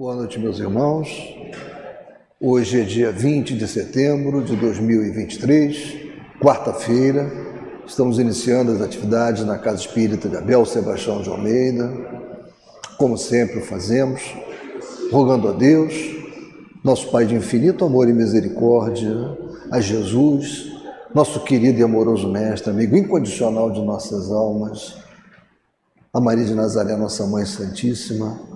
Boa noite, meus irmãos. Hoje é dia 20 de setembro de 2023, quarta-feira. Estamos iniciando as atividades na Casa Espírita Abel Sebastião de Almeida, como sempre fazemos, rogando a Deus, nosso Pai de infinito amor e misericórdia, a Jesus, nosso querido e amoroso Mestre, amigo incondicional de nossas almas, a Maria de Nazaré, nossa Mãe Santíssima,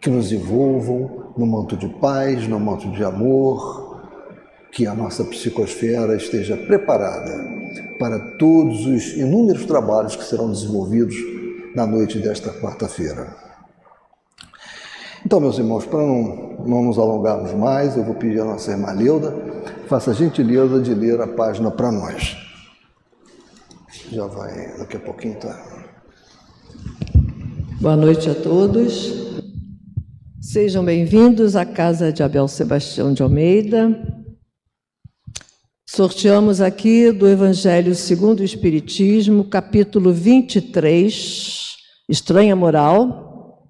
que nos envolvam no manto de paz, no manto de amor, que a nossa psicosfera esteja preparada para todos os inúmeros trabalhos que serão desenvolvidos na noite desta quarta-feira. Então, meus irmãos, para não, não nos alongarmos mais, eu vou pedir à nossa irmã Leuda, faça a gentileza de ler a página para nós. Já vai, daqui a pouquinho tá. Boa noite a todos. Sejam bem-vindos à casa de Abel Sebastião de Almeida. Sorteamos aqui do Evangelho segundo o Espiritismo, capítulo 23, Estranha Moral,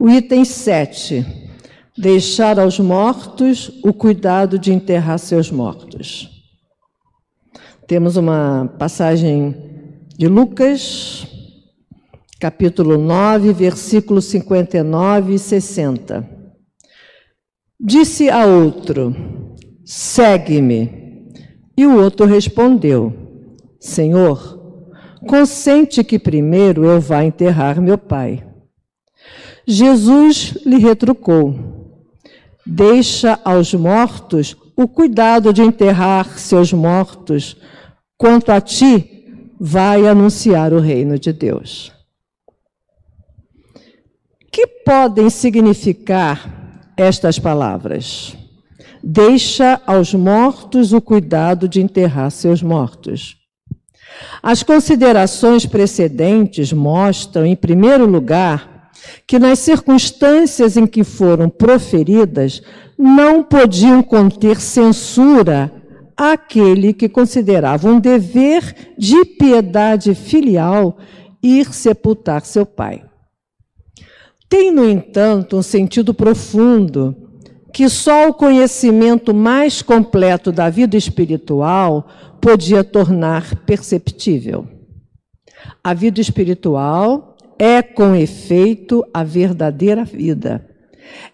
o item 7, deixar aos mortos o cuidado de enterrar seus mortos. Temos uma passagem de Lucas, capítulo 9, versículos 59 e 60. Disse a outro: Segue-me. E o outro respondeu: Senhor, consente que primeiro eu vá enterrar meu pai. Jesus lhe retrucou: Deixa aos mortos o cuidado de enterrar seus mortos, quanto a ti, vai anunciar o reino de Deus podem significar estas palavras? Deixa aos mortos o cuidado de enterrar seus mortos. As considerações precedentes mostram, em primeiro lugar, que nas circunstâncias em que foram proferidas, não podiam conter censura àquele que considerava um dever de piedade filial ir sepultar seu pai. Tem, no entanto, um sentido profundo que só o conhecimento mais completo da vida espiritual podia tornar perceptível. A vida espiritual é, com efeito, a verdadeira vida.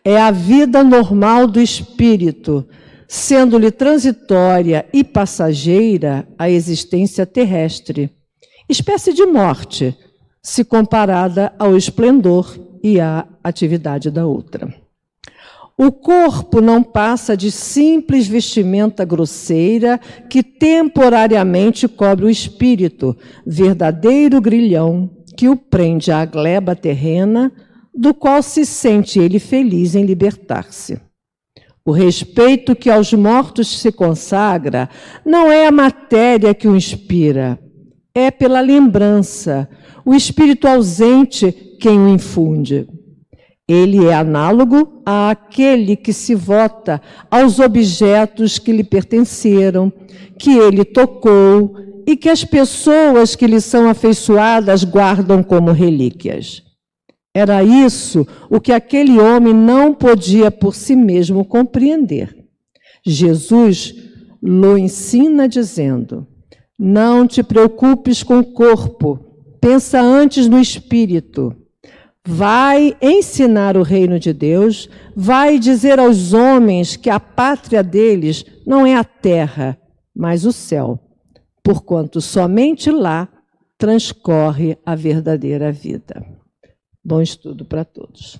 É a vida normal do espírito, sendo-lhe transitória e passageira a existência terrestre, espécie de morte, se comparada ao esplendor e a atividade da outra. O corpo não passa de simples vestimenta grosseira que temporariamente cobre o espírito, verdadeiro grilhão que o prende à gleba terrena, do qual se sente ele feliz em libertar-se. O respeito que aos mortos se consagra não é a matéria que o inspira, é pela lembrança, o espírito ausente quem o infunde. Ele é análogo àquele que se vota aos objetos que lhe pertenceram, que ele tocou e que as pessoas que lhe são afeiçoadas guardam como relíquias. Era isso o que aquele homem não podia por si mesmo compreender. Jesus lo ensina dizendo: Não te preocupes com o corpo, pensa antes no espírito. Vai ensinar o reino de Deus, vai dizer aos homens que a pátria deles não é a terra, mas o céu, porquanto somente lá transcorre a verdadeira vida. Bom estudo para todos.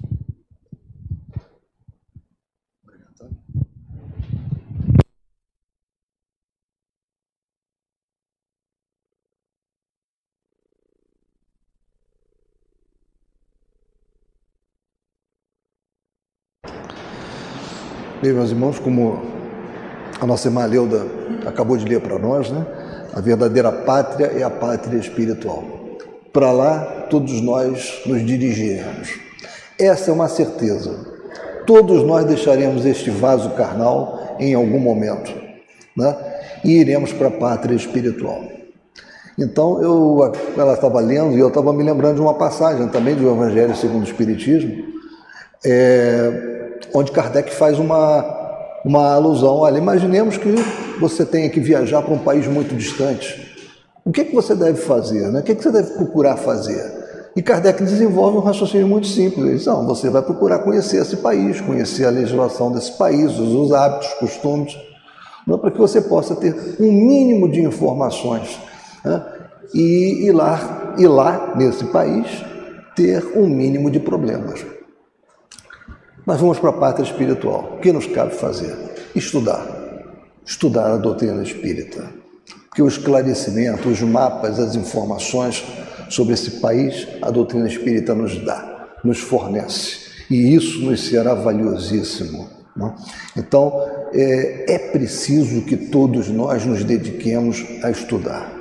Meus irmãos, como a nossa irmã Leuda acabou de ler para nós, né? A verdadeira pátria é a pátria espiritual. Para lá, todos nós nos dirigiremos. Essa é uma certeza. Todos nós deixaremos este vaso carnal em algum momento, né? E iremos para a pátria espiritual. Então, eu, ela estava lendo e eu estava me lembrando de uma passagem também do Evangelho segundo o Espiritismo, é, onde Kardec faz uma, uma alusão. Olha, imaginemos que você tenha que viajar para um país muito distante. O que, é que você deve fazer? Né? O que, é que você deve procurar fazer? E Kardec desenvolve um raciocínio muito simples. Não, você vai procurar conhecer esse país, conhecer a legislação desse país, os hábitos, costumes, não, para que você possa ter um mínimo de informações né? e ir lá, ir lá, nesse país, ter um mínimo de problemas. Mas vamos para a pátria espiritual. O que nos cabe fazer? Estudar. Estudar a doutrina espírita. Porque o esclarecimento, os mapas, as informações sobre esse país, a doutrina espírita nos dá, nos fornece. E isso nos será valiosíssimo. Né? Então, é, é preciso que todos nós nos dediquemos a estudar.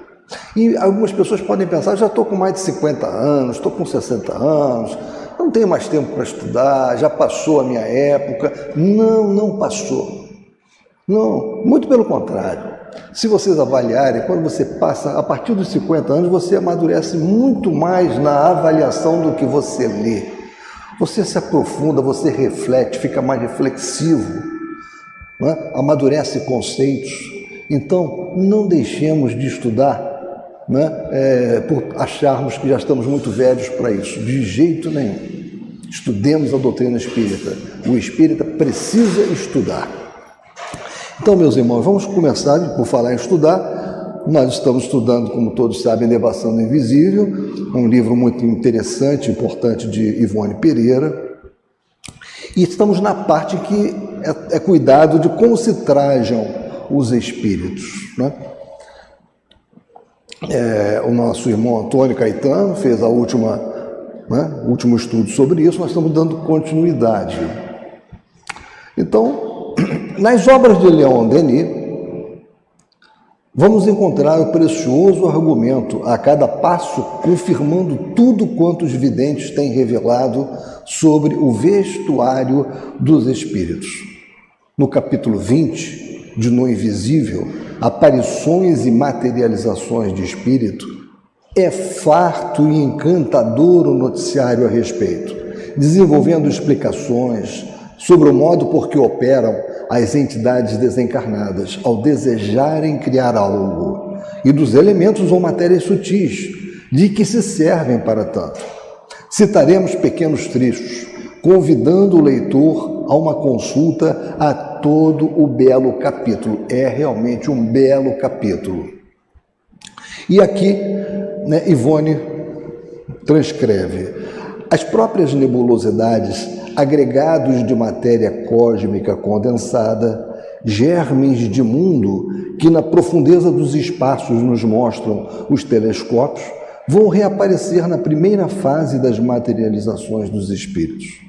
E algumas pessoas podem pensar: já estou com mais de 50 anos, estou com 60 anos, não tenho mais tempo para estudar, já passou a minha época. Não, não passou. Não, muito pelo contrário. Se vocês avaliarem, quando você passa, a partir dos 50 anos, você amadurece muito mais na avaliação do que você lê. Você se aprofunda, você reflete, fica mais reflexivo, né? amadurece conceitos. Então, não deixemos de estudar né? É, por acharmos que já estamos muito velhos para isso. De jeito nenhum. Estudemos a doutrina espírita. O espírita precisa estudar. Então, meus irmãos, vamos começar por falar em estudar. Nós estamos estudando, como todos sabem, Devassando Invisível, um livro muito interessante, importante de Ivone Pereira. E estamos na parte que é, é cuidado de como se trajam os espíritos. Né? É, o nosso irmão Antônio Caetano fez a última, né, último estudo sobre isso, nós estamos dando continuidade. Então, nas obras de Leon Denis, vamos encontrar o precioso argumento, a cada passo confirmando tudo quanto os videntes têm revelado sobre o vestuário dos espíritos. No capítulo 20, de No Invisível, Aparições e Materializações de Espírito, é farto e encantador o noticiário a respeito, desenvolvendo explicações sobre o modo por que operam as entidades desencarnadas ao desejarem criar algo e dos elementos ou matérias sutis de que se servem para tanto. Citaremos pequenos trechos, convidando o leitor a uma consulta a todo o belo capítulo. É realmente um belo capítulo. E aqui, né, Ivone transcreve: as próprias nebulosidades agregados de matéria cósmica condensada, germes de mundo que na profundeza dos espaços nos mostram os telescópios, vão reaparecer na primeira fase das materializações dos espíritos.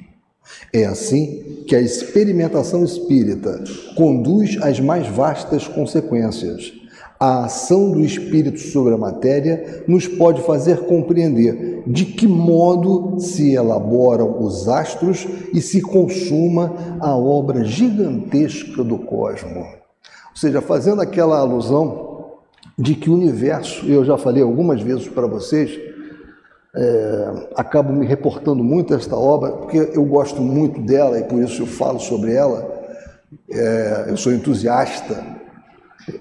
É assim que a experimentação espírita conduz às mais vastas consequências, a ação do espírito sobre a matéria nos pode fazer compreender de que modo se elaboram os astros e se consuma a obra gigantesca do cosmos. Ou seja, fazendo aquela alusão de que o universo, eu já falei algumas vezes para vocês, é, acabo me reportando muito a esta obra, porque eu gosto muito dela e por isso eu falo sobre ela. É, eu sou entusiasta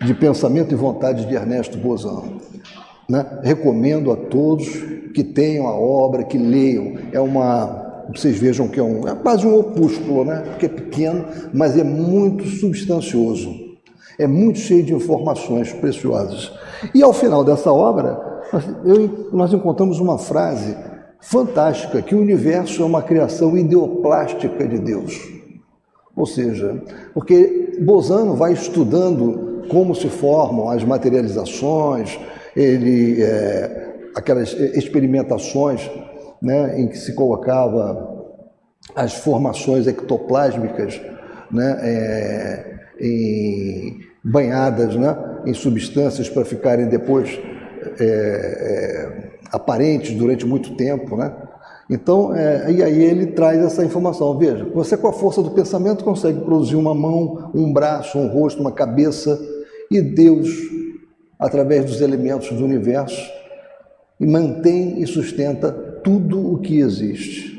de pensamento e vontade de Ernesto Bozano. Né? Recomendo a todos que tenham a obra, que leiam. É uma. Vocês vejam que é, um, é quase um opúsculo, né? porque é pequeno, mas é muito substancioso. É muito cheio de informações preciosas. E ao final dessa obra, nós, eu, nós encontramos uma frase fantástica: que o universo é uma criação ideoplástica de Deus. Ou seja, porque Bozano vai estudando como se formam as materializações, ele, é, aquelas experimentações né, em que se colocava as formações ectoplásmicas né, é, em, banhadas né, em substâncias para ficarem depois é, é, aparentes durante muito tempo. Né? Então, é, e aí ele traz essa informação. Veja, você com a força do pensamento consegue produzir uma mão, um braço, um rosto, uma cabeça, e Deus, através dos elementos do universo, mantém e sustenta tudo o que existe.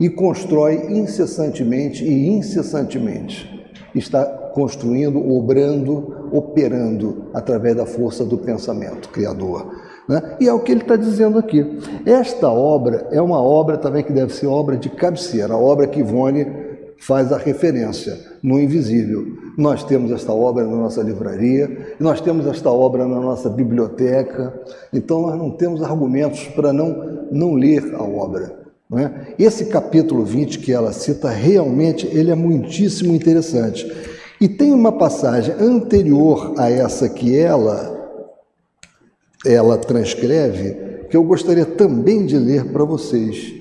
e constrói incessantemente e incessantemente. Está construindo, obrando, operando através da força do pensamento criador. Né? E é o que ele está dizendo aqui. Esta obra é uma obra também que deve ser obra de cabeceira, a obra que Ivone faz a referência no invisível. Nós temos esta obra na nossa livraria, nós temos esta obra na nossa biblioteca, então nós não temos argumentos para não, não ler a obra. É? Esse capítulo 20 que ela cita, realmente ele é muitíssimo interessante. E tem uma passagem anterior a essa que ela, ela transcreve, que eu gostaria também de ler para vocês.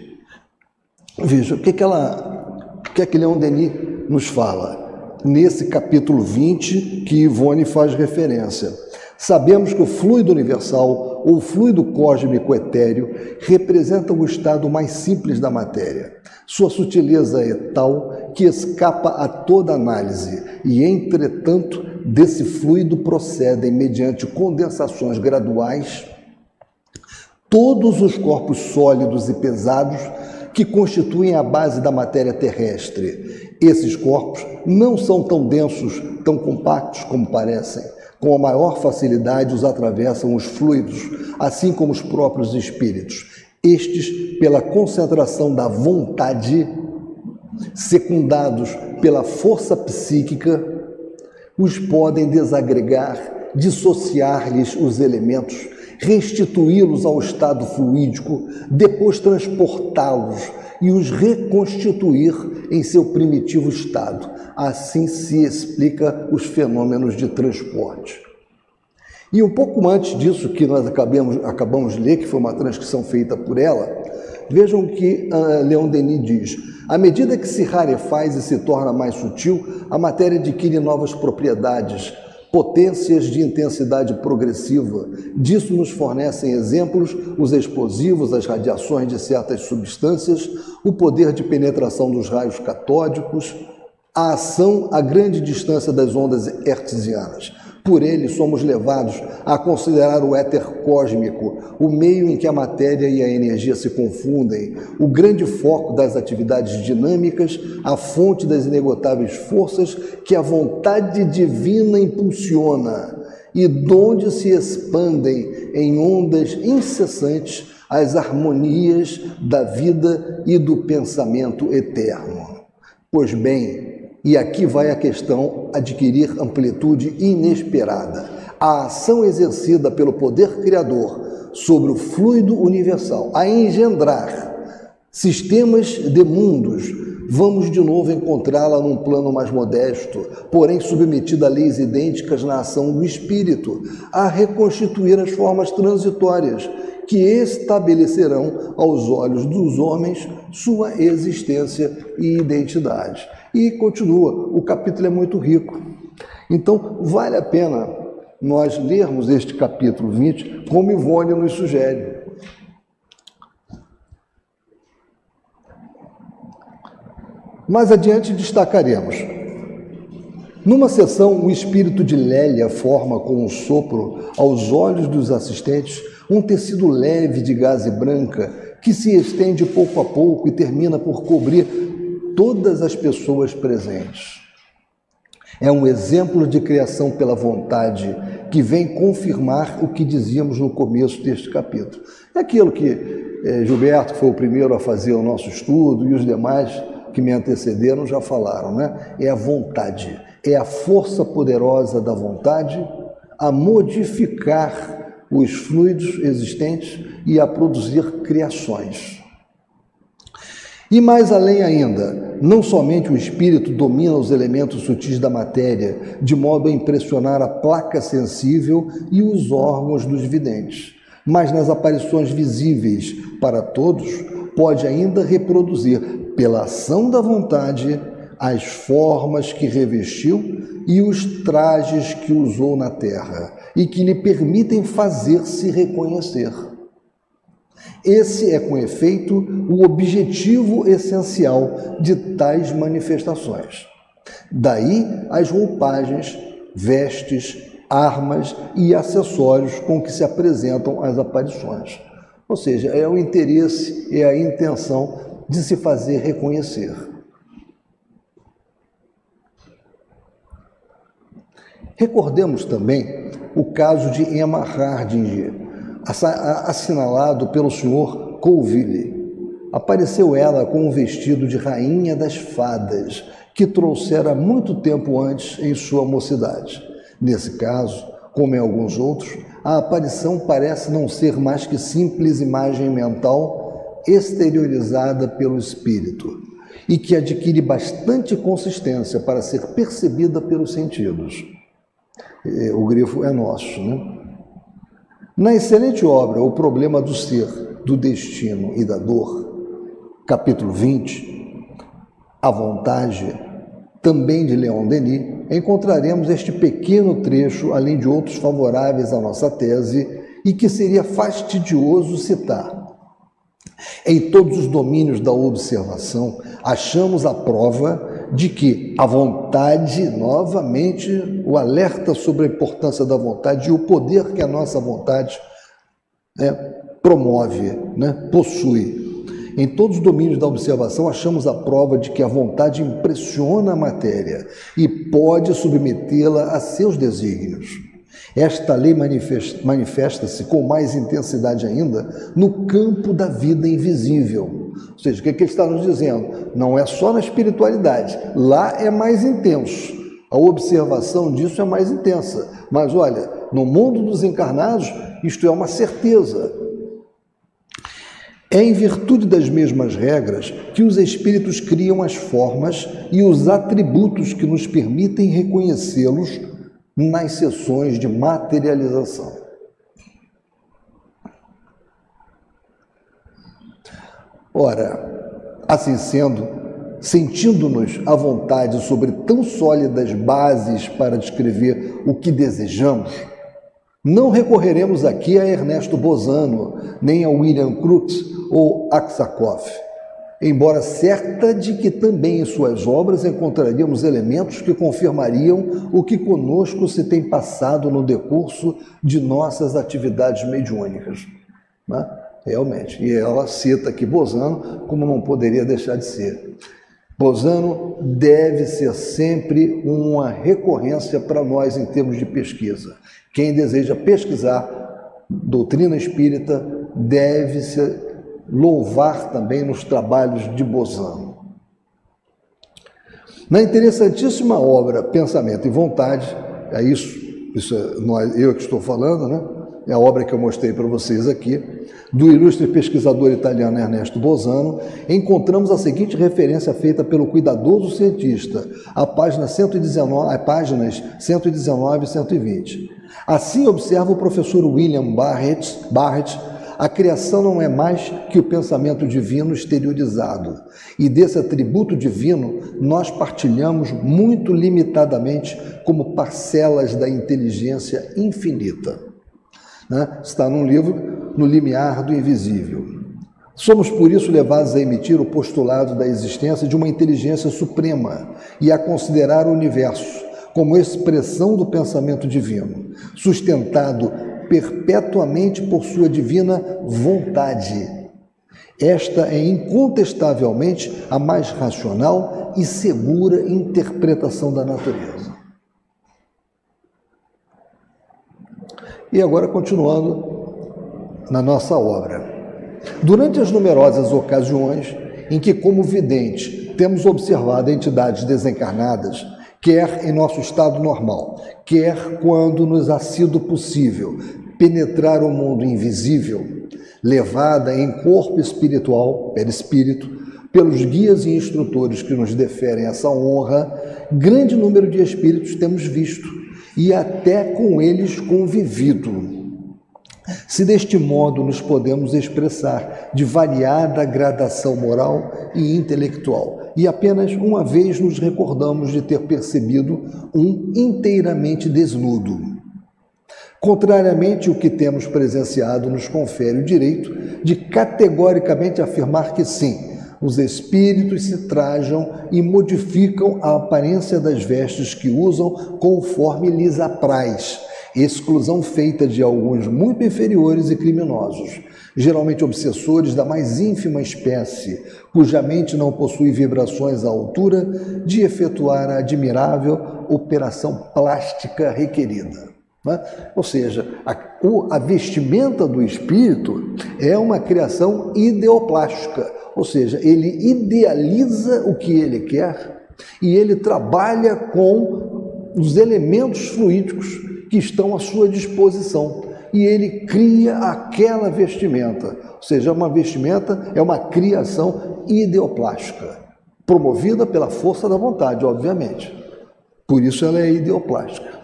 Veja, o que, que ela, que é que Leon Denis nos fala nesse capítulo 20 que Ivone faz referência. Sabemos que o fluido universal ou fluido cósmico etéreo representa o estado mais simples da matéria. Sua sutileza é tal que escapa a toda análise e, entretanto, desse fluido procedem, mediante condensações graduais, todos os corpos sólidos e pesados que constituem a base da matéria terrestre. Esses corpos não são tão densos, tão compactos como parecem com a maior facilidade os atravessam os fluidos, assim como os próprios espíritos. Estes, pela concentração da vontade, secundados pela força psíquica, os podem desagregar, dissociar-lhes os elementos, restituí-los ao estado fluídico, depois transportá-los e os reconstituir em seu primitivo estado. Assim se explica os fenômenos de transporte. E um pouco antes disso, que nós acabamos, acabamos de ler, que foi uma transcrição feita por ela, vejam o que uh, Leon Denis diz. À medida que se rarefaz e se torna mais sutil, a matéria adquire novas propriedades, potências de intensidade progressiva. Disso nos fornecem exemplos os explosivos, as radiações de certas substâncias, o poder de penetração dos raios catódicos, a ação a grande distância das ondas hertzianas. Por ele, somos levados a considerar o éter cósmico, o meio em que a matéria e a energia se confundem, o grande foco das atividades dinâmicas, a fonte das inegotáveis forças que a vontade divina impulsiona e donde se expandem em ondas incessantes as harmonias da vida e do pensamento eterno. Pois bem, e aqui vai a questão adquirir amplitude inesperada. A ação exercida pelo poder criador sobre o fluido universal a engendrar sistemas de mundos, vamos de novo encontrá-la num plano mais modesto, porém submetida a leis idênticas na ação do espírito, a reconstituir as formas transitórias que estabelecerão aos olhos dos homens sua existência e identidade. E continua, o capítulo é muito rico. Então, vale a pena nós lermos este capítulo 20, como Ivone nos sugere. Mais adiante destacaremos. Numa sessão, o espírito de Lélia forma com um sopro, aos olhos dos assistentes, um tecido leve de gaze branca que se estende pouco a pouco e termina por cobrir todas as pessoas presentes. É um exemplo de criação pela vontade que vem confirmar o que dizíamos no começo deste capítulo. É aquilo que é, Gilberto foi o primeiro a fazer o nosso estudo e os demais que me antecederam já falaram, né? É a vontade, é a força poderosa da vontade a modificar os fluidos existentes e a produzir criações. E mais além ainda, não somente o espírito domina os elementos sutis da matéria, de modo a impressionar a placa sensível e os órgãos dos videntes, mas nas aparições visíveis para todos, pode ainda reproduzir, pela ação da vontade, as formas que revestiu e os trajes que usou na terra, e que lhe permitem fazer-se reconhecer. Esse é, com efeito, o objetivo essencial de tais manifestações. Daí as roupagens, vestes, armas e acessórios com que se apresentam as aparições. Ou seja, é o interesse e a intenção de se fazer reconhecer. Recordemos também o caso de Emma Hardinger, assinalado pelo Sr. Colville. Apareceu ela com um vestido de rainha das fadas, que trouxera muito tempo antes em sua mocidade. Nesse caso, como em alguns outros, a aparição parece não ser mais que simples imagem mental exteriorizada pelo espírito e que adquire bastante consistência para ser percebida pelos sentidos. O grifo é nosso, né? Na excelente obra O Problema do Ser, do Destino e da Dor, capítulo 20, A Vontade, também de Leon Denis, encontraremos este pequeno trecho, além de outros favoráveis à nossa tese, e que seria fastidioso citar. Em todos os domínios da observação, achamos a prova de que a vontade, novamente, o alerta sobre a importância da vontade e o poder que a nossa vontade né, promove, né, possui. Em todos os domínios da observação, achamos a prova de que a vontade impressiona a matéria e pode submetê-la a seus desígnios. Esta lei manifesta-se com mais intensidade ainda no campo da vida invisível. Ou seja, o que, é que ele está nos dizendo? Não é só na espiritualidade, lá é mais intenso. A observação disso é mais intensa. Mas olha, no mundo dos encarnados, isto é uma certeza. É em virtude das mesmas regras que os espíritos criam as formas e os atributos que nos permitem reconhecê-los nas sessões de materialização. Ora, assim sendo, sentindo-nos à vontade sobre tão sólidas bases para descrever o que desejamos, não recorreremos aqui a Ernesto Bozano, nem a William Crookes ou Aksakoff, embora certa de que também em suas obras encontraríamos elementos que confirmariam o que conosco se tem passado no decurso de nossas atividades mediúnicas. Né? Realmente. E ela cita aqui Bozano como não poderia deixar de ser. Bozano deve ser sempre uma recorrência para nós em termos de pesquisa. Quem deseja pesquisar doutrina espírita deve se louvar também nos trabalhos de Bozano. Na interessantíssima obra Pensamento e Vontade, é isso, isso é nós, eu que estou falando, né? É a obra que eu mostrei para vocês aqui, do ilustre pesquisador italiano Ernesto Bozano, encontramos a seguinte referência feita pelo cuidadoso cientista, a página 119, a páginas 119 e 120. Assim observa o professor William Barrett, Barrett a criação não é mais que o pensamento divino exteriorizado. E desse atributo divino nós partilhamos muito limitadamente como parcelas da inteligência infinita. Né? Está num livro, No Limiar do Invisível. Somos por isso levados a emitir o postulado da existência de uma inteligência suprema e a considerar o universo como expressão do pensamento divino, sustentado perpetuamente por sua divina vontade. Esta é incontestavelmente a mais racional e segura interpretação da natureza. E agora, continuando na nossa obra. Durante as numerosas ocasiões em que, como vidente, temos observado entidades desencarnadas quer em nosso estado normal, quer quando nos ha sido possível penetrar o mundo invisível, levada em corpo espiritual, perispírito, pelos guias e instrutores que nos deferem essa honra, grande número de espíritos temos visto e até com eles convivido. Se deste modo nos podemos expressar de variada gradação moral e intelectual, e apenas uma vez nos recordamos de ter percebido um inteiramente desnudo. Contrariamente, o que temos presenciado nos confere o direito de categoricamente afirmar que sim, os espíritos se trajam e modificam a aparência das vestes que usam conforme lhes apraz, exclusão feita de alguns muito inferiores e criminosos, geralmente obsessores da mais ínfima espécie, cuja mente não possui vibrações à altura de efetuar a admirável operação plástica requerida. Né? Ou seja, a, a vestimenta do espírito é uma criação ideoplástica, ou seja, ele idealiza o que ele quer e ele trabalha com os elementos fluídicos que estão à sua disposição e ele cria aquela vestimenta. Ou seja, uma vestimenta é uma criação ideoplástica, promovida pela força da vontade, obviamente. Por isso ela é ideoplástica.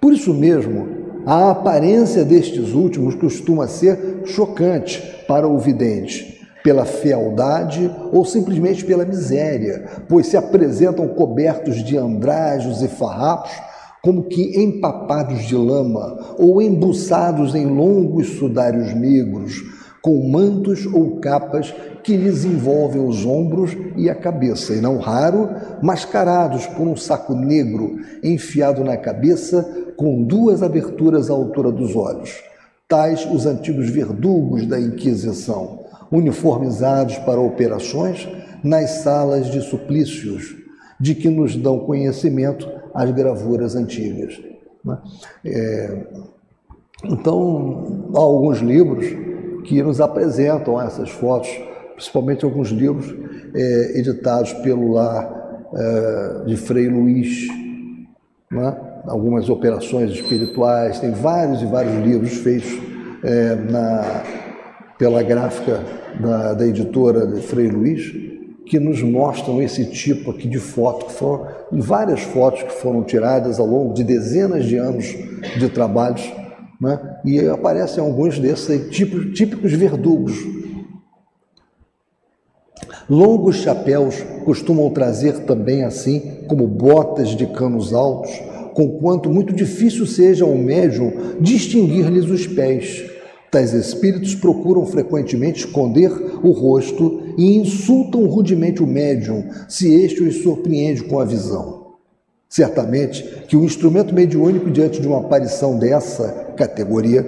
Por isso mesmo, a aparência destes últimos costuma ser chocante para o vidente, pela fealdade ou simplesmente pela miséria, pois se apresentam cobertos de andrajos e farrapos, como que empapados de lama ou embuçados em longos sudários negros, com mantos ou capas que lhes envolvem os ombros e a cabeça, e não raro, mascarados por um saco negro enfiado na cabeça com duas aberturas à altura dos olhos, tais os antigos verdugos da Inquisição, uniformizados para operações nas salas de suplícios, de que nos dão conhecimento as gravuras antigas. Né? É, então, há alguns livros que nos apresentam essas fotos, principalmente alguns livros é, editados pelo lar é, de Frei Luiz, né? algumas operações espirituais, tem vários e vários livros feitos é, na, pela gráfica da, da editora de Frei Luiz, que nos mostram esse tipo aqui de foto, que foram várias fotos que foram tiradas ao longo de dezenas de anos de trabalhos, né? e aparecem alguns desses típicos, típicos verdugos. Longos chapéus costumam trazer também assim, como botas de canos altos, conquanto muito difícil seja ao médium distinguir-lhes os pés. Tais espíritos procuram frequentemente esconder o rosto e insultam rudemente o médium, se este os surpreende com a visão. Certamente que o instrumento mediúnico, diante de uma aparição dessa categoria,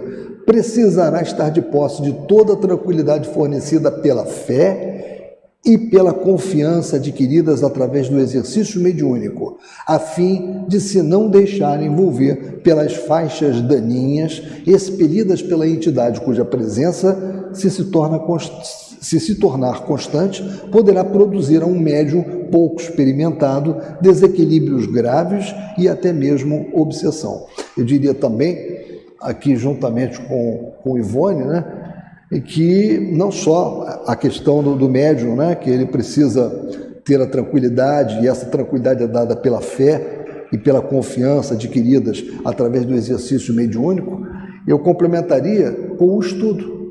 precisará estar de posse de toda a tranquilidade fornecida pela fé e pela confiança adquiridas através do exercício mediúnico, a fim de se não deixar envolver pelas faixas daninhas expelidas pela entidade cuja presença, se se, torna se se tornar constante, poderá produzir a um médium pouco experimentado desequilíbrios graves e até mesmo obsessão. Eu diria também, aqui juntamente com, com Ivone, né, que não só a questão do, do médium, né, que ele precisa ter a tranquilidade, e essa tranquilidade é dada pela fé e pela confiança adquiridas através do exercício mediúnico, eu complementaria com o estudo,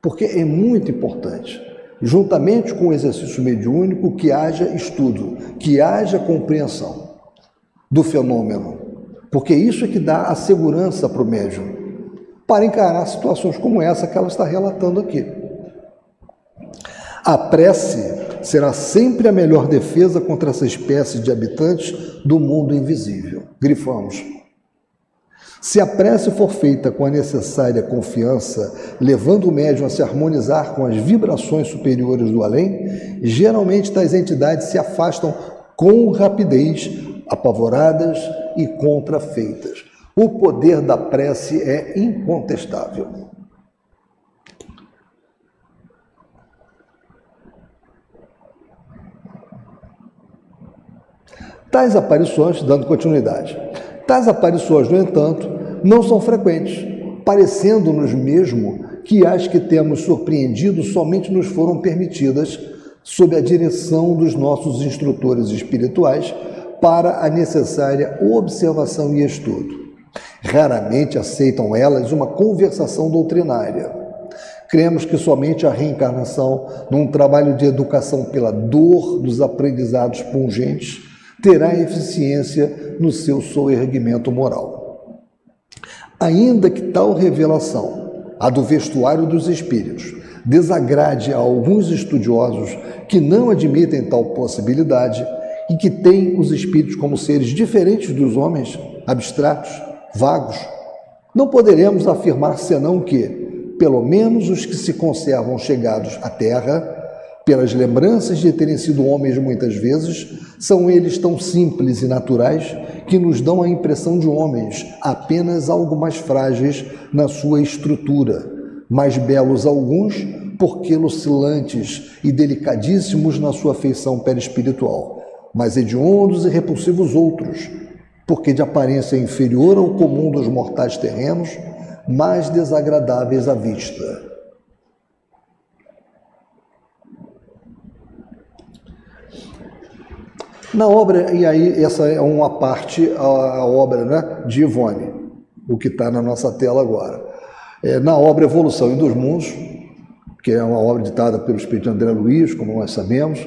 porque é muito importante, juntamente com o exercício mediúnico, que haja estudo, que haja compreensão do fenômeno, porque isso é que dá a segurança para o médium para encarar situações como essa que ela está relatando aqui. A prece será sempre a melhor defesa contra essa espécie de habitantes do mundo invisível. Grifamos. Se a prece for feita com a necessária confiança, levando o médium a se harmonizar com as vibrações superiores do além, geralmente tais entidades se afastam com rapidez, apavoradas e contrafeitas. O poder da prece é incontestável. Tais aparições, dando continuidade, tais aparições, no entanto, não são frequentes, parecendo-nos mesmo que as que temos surpreendido somente nos foram permitidas sob a direção dos nossos instrutores espirituais para a necessária observação e estudo. Raramente aceitam elas uma conversação doutrinária. Cremos que somente a reencarnação, num trabalho de educação pela dor dos aprendizados pungentes, terá eficiência no seu soerguimento moral. Ainda que tal revelação, a do vestuário dos espíritos, desagrade a alguns estudiosos que não admitem tal possibilidade e que têm os espíritos como seres diferentes dos homens abstratos, vagos, não poderemos afirmar senão que, pelo menos os que se conservam chegados à terra, pelas lembranças de terem sido homens muitas vezes, são eles tão simples e naturais que nos dão a impressão de homens, apenas algo mais frágeis na sua estrutura, mais belos alguns, porque oscilantes e delicadíssimos na sua feição perispiritual, mais hediondos e repulsivos outros, porque de aparência inferior ao comum dos mortais terrenos, mais desagradáveis à vista. Na obra, e aí essa é uma parte, a, a obra né, de Ivone, o que está na nossa tela agora. É, na obra Evolução e dos Mundos, que é uma obra ditada pelo Espírito André Luiz, como nós sabemos,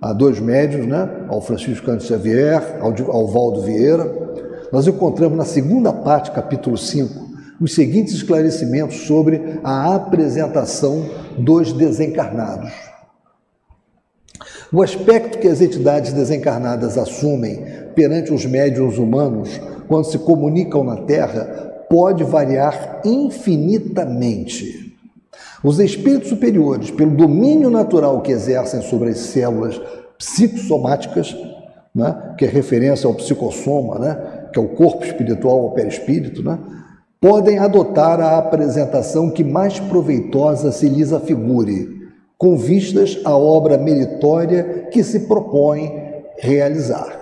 há dois médios, né, ao Francisco Cândido Xavier, ao, ao Valdo Vieira, nós encontramos na segunda parte, capítulo 5, os seguintes esclarecimentos sobre a apresentação dos desencarnados. O aspecto que as entidades desencarnadas assumem perante os médiuns humanos quando se comunicam na Terra pode variar infinitamente. Os espíritos superiores, pelo domínio natural que exercem sobre as células psicossomáticas, né, que é referência ao psicossoma, né, que é o corpo espiritual ou perispírito, né, podem adotar a apresentação que mais proveitosa se lhes afigure com vistas à obra meritória que se propõe realizar.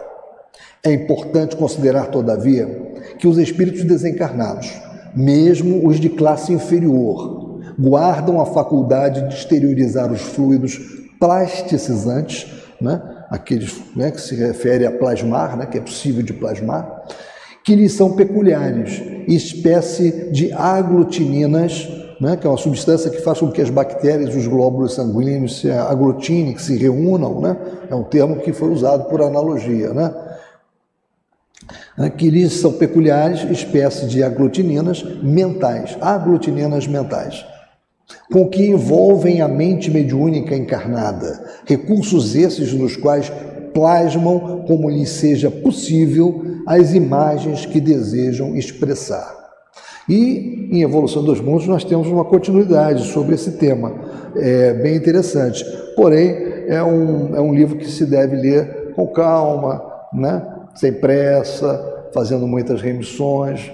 É importante considerar, todavia, que os espíritos desencarnados, mesmo os de classe inferior, guardam a faculdade de exteriorizar os fluidos plasticizantes, né? aqueles né, que se refere a plasmar, né, que é possível de plasmar, que lhes são peculiares, espécie de aglutininas né, que é uma substância que faz com que as bactérias os glóbulos sanguíneos se aglutinem, que se reúnam, né? é um termo que foi usado por analogia. Né? Que lhes são peculiares espécies de aglutininas mentais, aglutininas mentais, com que envolvem a mente mediúnica encarnada, recursos esses nos quais plasmam, como lhes seja possível, as imagens que desejam expressar. E em Evolução dos Mundos nós temos uma continuidade sobre esse tema, é bem interessante. Porém, é um, é um livro que se deve ler com calma, né? sem pressa, fazendo muitas remissões.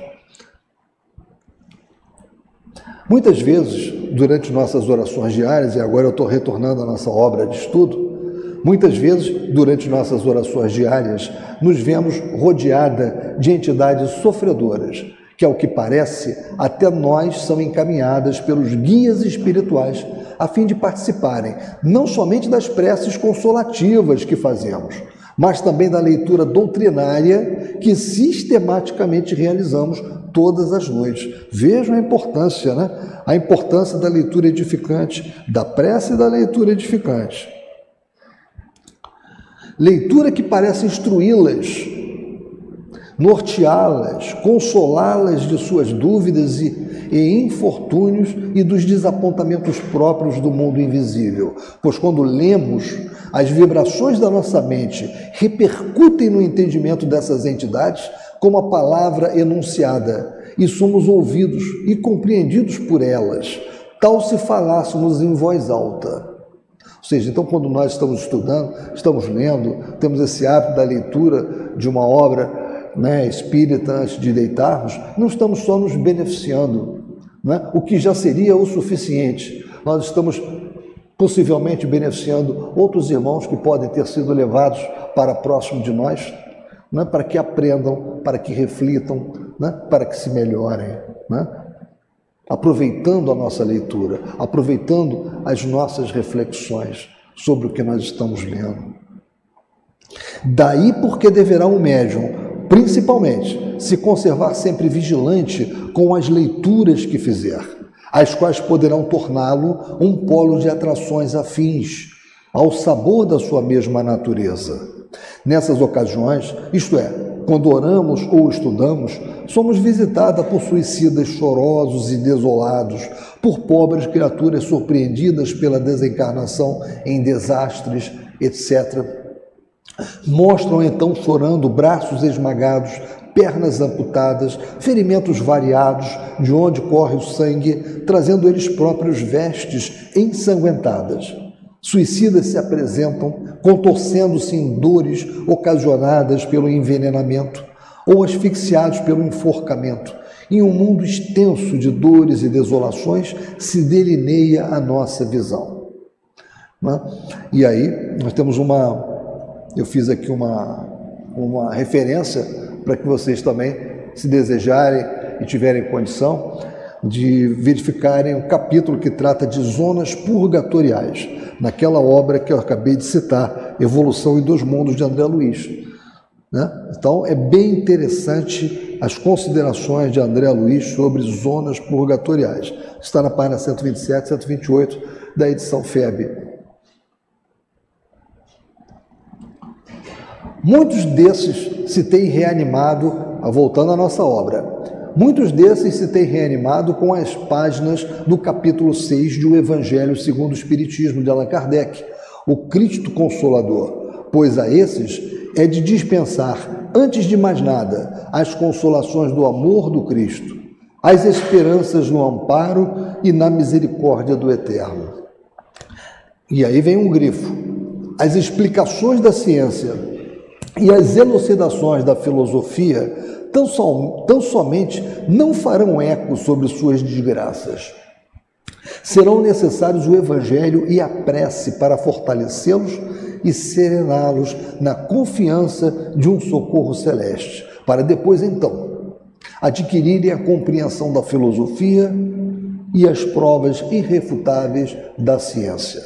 Muitas vezes, durante nossas orações diárias, e agora eu estou retornando à nossa obra de estudo, muitas vezes, durante nossas orações diárias, nos vemos rodeada de entidades sofredoras que, ao que parece, até nós são encaminhadas pelos guias espirituais, a fim de participarem não somente das preces consolativas que fazemos, mas também da leitura doutrinária que sistematicamente realizamos todas as noites. Vejam a importância, né? A importância da leitura edificante, da prece e da leitura edificante. Leitura que parece instruí-las norteá-las, consolá-las de suas dúvidas e, e, infortúnios e dos desapontamentos próprios do mundo invisível. Pois quando lemos, as vibrações da nossa mente repercutem no entendimento dessas entidades como a palavra enunciada e somos ouvidos e compreendidos por elas, tal se falássemos em voz alta. Ou seja, então, quando nós estamos estudando, estamos lendo, temos esse hábito da leitura de uma obra né, espírita antes de deitarmos, não estamos só nos beneficiando, né, o que já seria o suficiente. Nós estamos possivelmente beneficiando outros irmãos que podem ter sido levados para próximo de nós, né, para que aprendam, para que reflitam, né, para que se melhorem. Né? Aproveitando a nossa leitura, aproveitando as nossas reflexões sobre o que nós estamos lendo. Daí porque deverá um médium Principalmente, se conservar sempre vigilante com as leituras que fizer, as quais poderão torná-lo um polo de atrações afins ao sabor da sua mesma natureza. Nessas ocasiões, isto é, quando oramos ou estudamos, somos visitados por suicidas chorosos e desolados, por pobres criaturas surpreendidas pela desencarnação em desastres, etc Mostram então chorando, braços esmagados, pernas amputadas, ferimentos variados, de onde corre o sangue, trazendo eles próprios vestes ensanguentadas. Suicidas se apresentam, contorcendo-se em dores ocasionadas pelo envenenamento ou asfixiados pelo enforcamento. Em um mundo extenso de dores e desolações se delineia a nossa visão. Né? E aí, nós temos uma. Eu fiz aqui uma, uma referência para que vocês também, se desejarem e tiverem condição, de verificarem o capítulo que trata de zonas purgatoriais, naquela obra que eu acabei de citar, Evolução em Dois Mundos, de André Luiz. Né? Então, é bem interessante as considerações de André Luiz sobre zonas purgatoriais. Está na página 127 128 da edição FEB. Muitos desses se têm reanimado, voltando à nossa obra, muitos desses se têm reanimado com as páginas do capítulo 6 de O Evangelho segundo o Espiritismo de Allan Kardec, o Cristo Consolador, pois a esses é de dispensar, antes de mais nada, as consolações do amor do Cristo, as esperanças no amparo e na misericórdia do Eterno. E aí vem um grifo. As explicações da ciência e as elucidações da filosofia tão, som, tão somente não farão eco sobre suas desgraças. Serão necessários o Evangelho e a prece para fortalecê-los e serená-los na confiança de um socorro celeste, para depois então adquirirem a compreensão da filosofia e as provas irrefutáveis da ciência.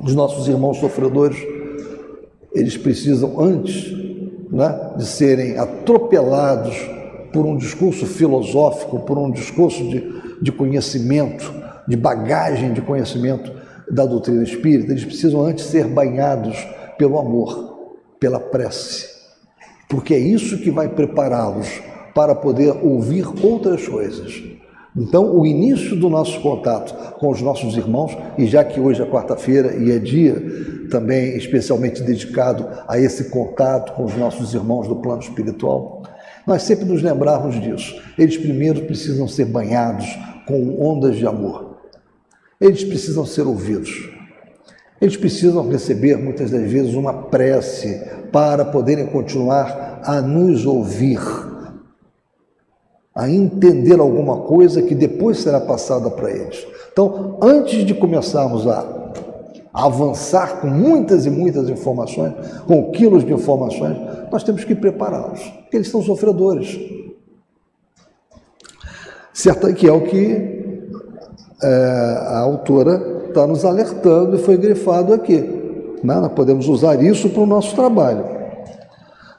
Os nossos irmãos sofredores, eles precisam antes né, de serem atropelados por um discurso filosófico, por um discurso de, de conhecimento, de bagagem de conhecimento, da doutrina espírita, eles precisam antes ser banhados pelo amor, pela prece, porque é isso que vai prepará-los para poder ouvir outras coisas. Então, o início do nosso contato com os nossos irmãos, e já que hoje é quarta-feira e é dia também especialmente dedicado a esse contato com os nossos irmãos do plano espiritual, nós sempre nos lembrarmos disso. Eles primeiro precisam ser banhados com ondas de amor. Eles precisam ser ouvidos. Eles precisam receber, muitas das vezes, uma prece para poderem continuar a nos ouvir, a entender alguma coisa que depois será passada para eles. Então, antes de começarmos a avançar com muitas e muitas informações, com quilos de informações, nós temos que prepará-los, porque eles são sofredores. Certo que é o que é, a autora está nos alertando e foi grifado aqui. Né? Nós podemos usar isso para o nosso trabalho.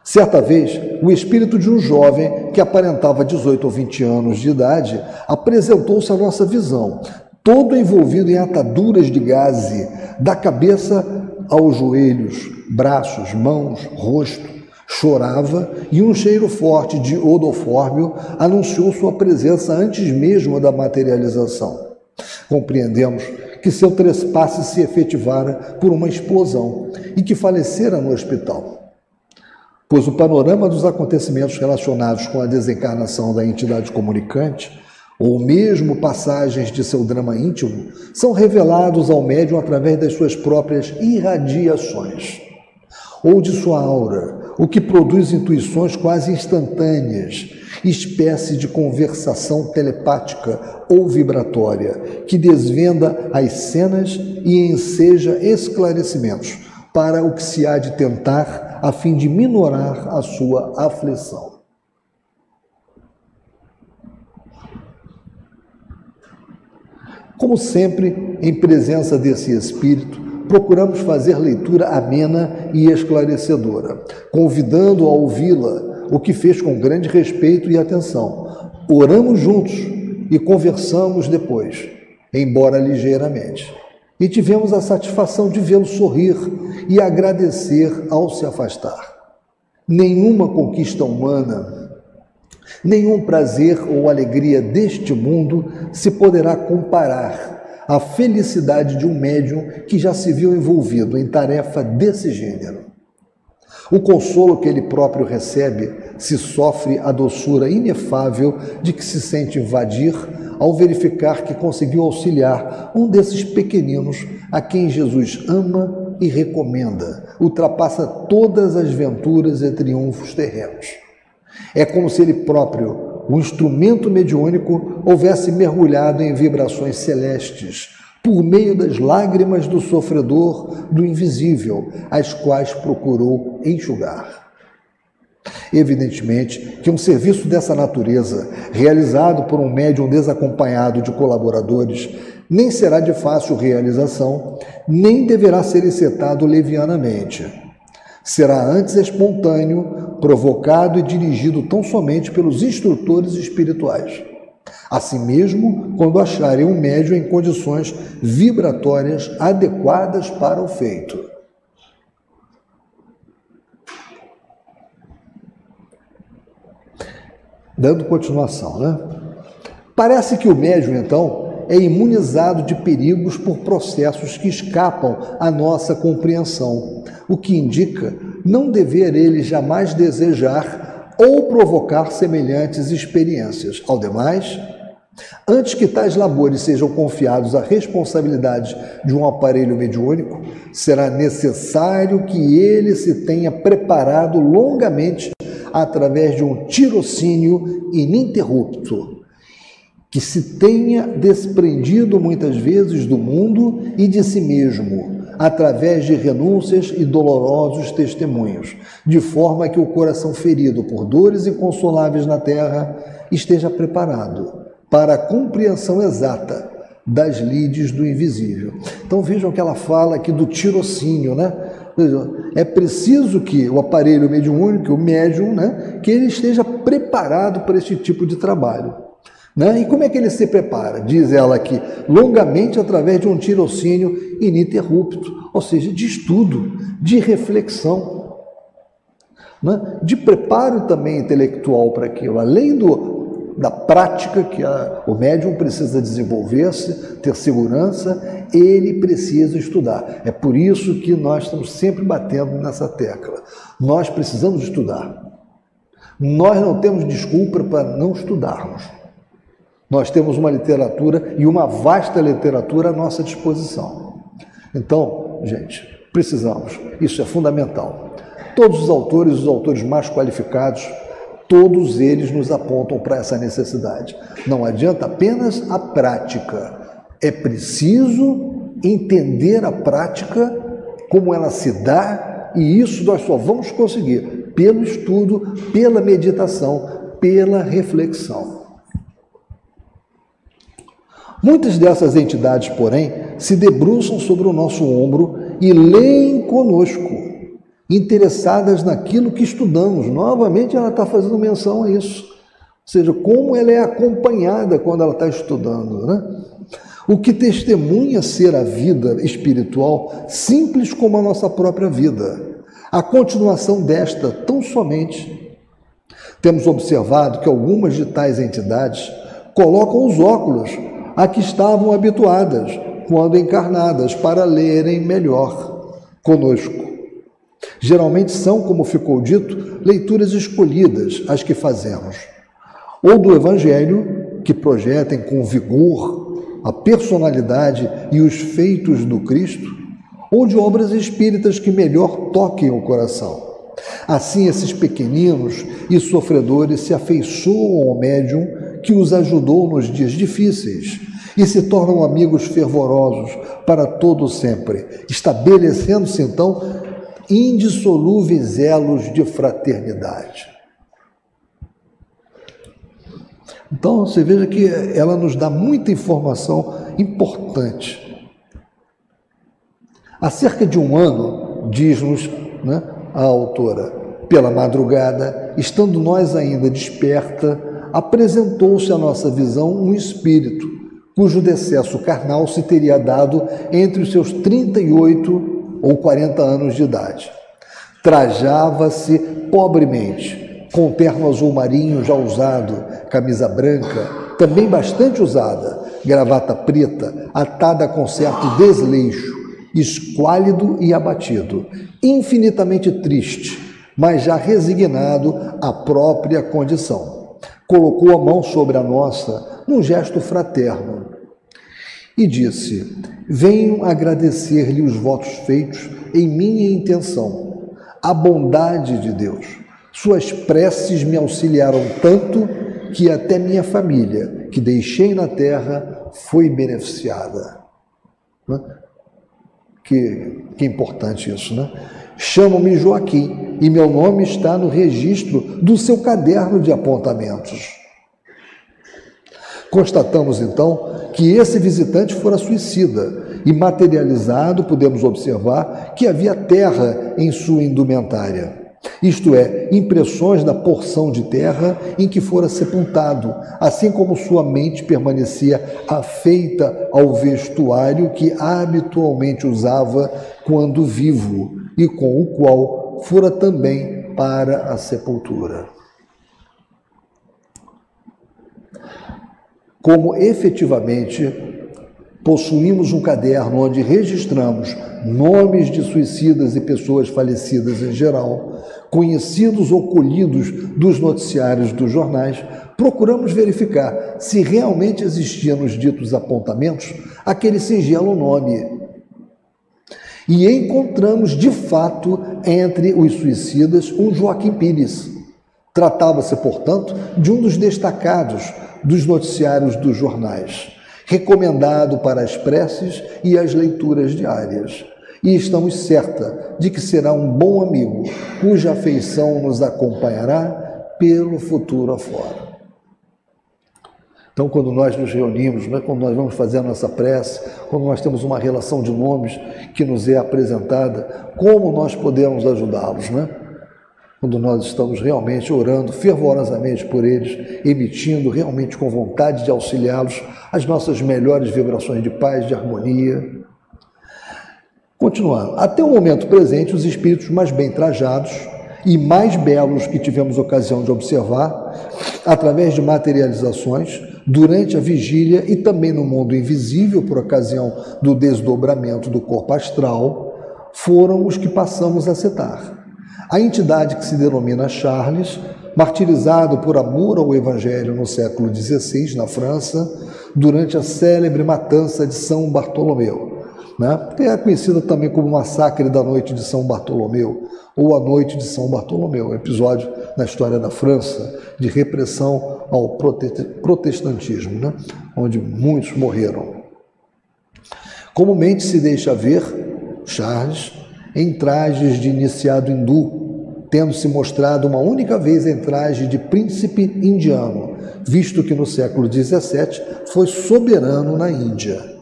Certa vez, o espírito de um jovem que aparentava 18 ou 20 anos de idade apresentou-se à nossa visão, todo envolvido em ataduras de gaze, da cabeça aos joelhos, braços, mãos, rosto. Chorava e um cheiro forte de odofórmio anunciou sua presença antes mesmo da materialização. Compreendemos que seu trespasse se efetivara por uma explosão e que falecera no hospital. Pois o panorama dos acontecimentos relacionados com a desencarnação da entidade comunicante, ou mesmo passagens de seu drama íntimo, são revelados ao médium através das suas próprias irradiações, ou de sua aura, o que produz intuições quase instantâneas espécie de conversação telepática ou vibratória que desvenda as cenas e enseja esclarecimentos para o que se há de tentar a fim de minorar a sua aflição. Como sempre, em presença desse espírito, procuramos fazer leitura amena e esclarecedora, convidando a ouvi-la o que fez com grande respeito e atenção. Oramos juntos e conversamos depois, embora ligeiramente. E tivemos a satisfação de vê-lo sorrir e agradecer ao se afastar. Nenhuma conquista humana, nenhum prazer ou alegria deste mundo se poderá comparar à felicidade de um médium que já se viu envolvido em tarefa desse gênero. O consolo que ele próprio recebe se sofre a doçura inefável de que se sente invadir ao verificar que conseguiu auxiliar um desses pequeninos a quem Jesus ama e recomenda, ultrapassa todas as venturas e triunfos terrenos. É como se ele próprio, o instrumento mediúnico, houvesse mergulhado em vibrações celestes, por meio das lágrimas do sofredor do invisível, as quais procurou enxugar. Evidentemente que um serviço dessa natureza, realizado por um médium desacompanhado de colaboradores, nem será de fácil realização, nem deverá ser encetado levianamente. Será antes espontâneo, provocado e dirigido tão somente pelos instrutores espirituais. Assim mesmo, quando acharem um médium em condições vibratórias adequadas para o feito. Dando continuação, né? Parece que o médium, então, é imunizado de perigos por processos que escapam à nossa compreensão, o que indica não dever ele jamais desejar ou provocar semelhantes experiências. Ao demais, antes que tais labores sejam confiados à responsabilidade de um aparelho mediúnico, será necessário que ele se tenha preparado longamente através de um tirocínio ininterrupto, que se tenha desprendido muitas vezes do mundo e de si mesmo, através de renúncias e dolorosos testemunhos, de forma que o coração ferido por dores inconsoláveis na terra esteja preparado para a compreensão exata das lides do invisível. Então vejam que ela fala aqui do tirocínio, né? É preciso que o aparelho mediúnico, o médium, né, que ele esteja preparado para esse tipo de trabalho. Né? E como é que ele se prepara? Diz ela aqui, longamente através de um tirocínio ininterrupto, ou seja, de estudo, de reflexão, né? de preparo também intelectual para aquilo, além do, da prática que a, o médium precisa desenvolver-se, ter segurança, ele precisa estudar. É por isso que nós estamos sempre batendo nessa tecla. Nós precisamos estudar. Nós não temos desculpa para não estudarmos. Nós temos uma literatura e uma vasta literatura à nossa disposição. Então, gente, precisamos. Isso é fundamental. Todos os autores, os autores mais qualificados, Todos eles nos apontam para essa necessidade. Não adianta apenas a prática. É preciso entender a prática, como ela se dá, e isso nós só vamos conseguir pelo estudo, pela meditação, pela reflexão. Muitas dessas entidades, porém, se debruçam sobre o nosso ombro e leem conosco interessadas naquilo que estudamos. Novamente, ela está fazendo menção a isso. Ou seja, como ela é acompanhada quando ela está estudando. Né? O que testemunha ser a vida espiritual simples como a nossa própria vida. A continuação desta, tão somente. Temos observado que algumas de tais entidades colocam os óculos a que estavam habituadas quando encarnadas para lerem melhor conosco. Geralmente são, como ficou dito, leituras escolhidas as que fazemos, ou do Evangelho, que projetem com vigor a personalidade e os feitos do Cristo, ou de obras espíritas que melhor toquem o coração. Assim, esses pequeninos e sofredores se afeiçoam ao médium que os ajudou nos dias difíceis e se tornam amigos fervorosos para todo sempre, estabelecendo-se então indissolúveis elos de fraternidade. Então você veja que ela nos dá muita informação importante. Há cerca de um ano, diz-nos né, a autora, pela madrugada, estando nós ainda desperta, apresentou-se à nossa visão um espírito, cujo decesso carnal se teria dado entre os seus 38 ou 40 anos de idade. Trajava-se pobremente, com terno azul marinho já usado, camisa branca, também bastante usada, gravata preta, atada com certo desleixo, esquálido e abatido, infinitamente triste, mas já resignado à própria condição. Colocou a mão sobre a nossa num gesto fraterno e disse: Venho agradecer-lhe os votos feitos em minha intenção, a bondade de Deus. Suas preces me auxiliaram tanto que até minha família, que deixei na terra, foi beneficiada. Que, que importante isso, né? Chamo-me Joaquim e meu nome está no registro do seu caderno de apontamentos. Constatamos então que esse visitante fora suicida e materializado podemos observar que havia terra em sua indumentária. Isto é, impressões da porção de terra em que fora sepultado, assim como sua mente permanecia afeita ao vestuário que habitualmente usava quando vivo e com o qual fora também para a sepultura. Como efetivamente possuímos um caderno onde registramos nomes de suicidas e pessoas falecidas em geral, conhecidos ou colhidos dos noticiários dos jornais, procuramos verificar se realmente existia nos ditos apontamentos aquele singelo nome e encontramos, de fato, entre os suicidas um Joaquim Pires. Tratava-se, portanto, de um dos destacados dos noticiários dos jornais, recomendado para as preces e as leituras diárias. E estamos certa de que será um bom amigo, cuja afeição nos acompanhará pelo futuro afora. Então, quando nós nos reunimos, né, quando nós vamos fazer a nossa prece, quando nós temos uma relação de nomes que nos é apresentada, como nós podemos ajudá-los, né? Quando nós estamos realmente orando fervorosamente por eles, emitindo realmente com vontade de auxiliá-los as nossas melhores vibrações de paz, de harmonia. Continuando, até o momento presente, os espíritos mais bem trajados e mais belos que tivemos ocasião de observar, através de materializações, durante a vigília e também no mundo invisível, por ocasião do desdobramento do corpo astral, foram os que passamos a citar. A entidade que se denomina Charles, martirizado por amor ao Evangelho no século XVI, na França, durante a célebre matança de São Bartolomeu. Né? É conhecida também como Massacre da Noite de São Bartolomeu, ou A Noite de São Bartolomeu, episódio na história da França de repressão ao protestantismo, né? onde muitos morreram. Comumente se deixa ver Charles em trajes de iniciado hindu, tendo se mostrado uma única vez em traje de príncipe indiano, visto que no século XVII foi soberano na Índia.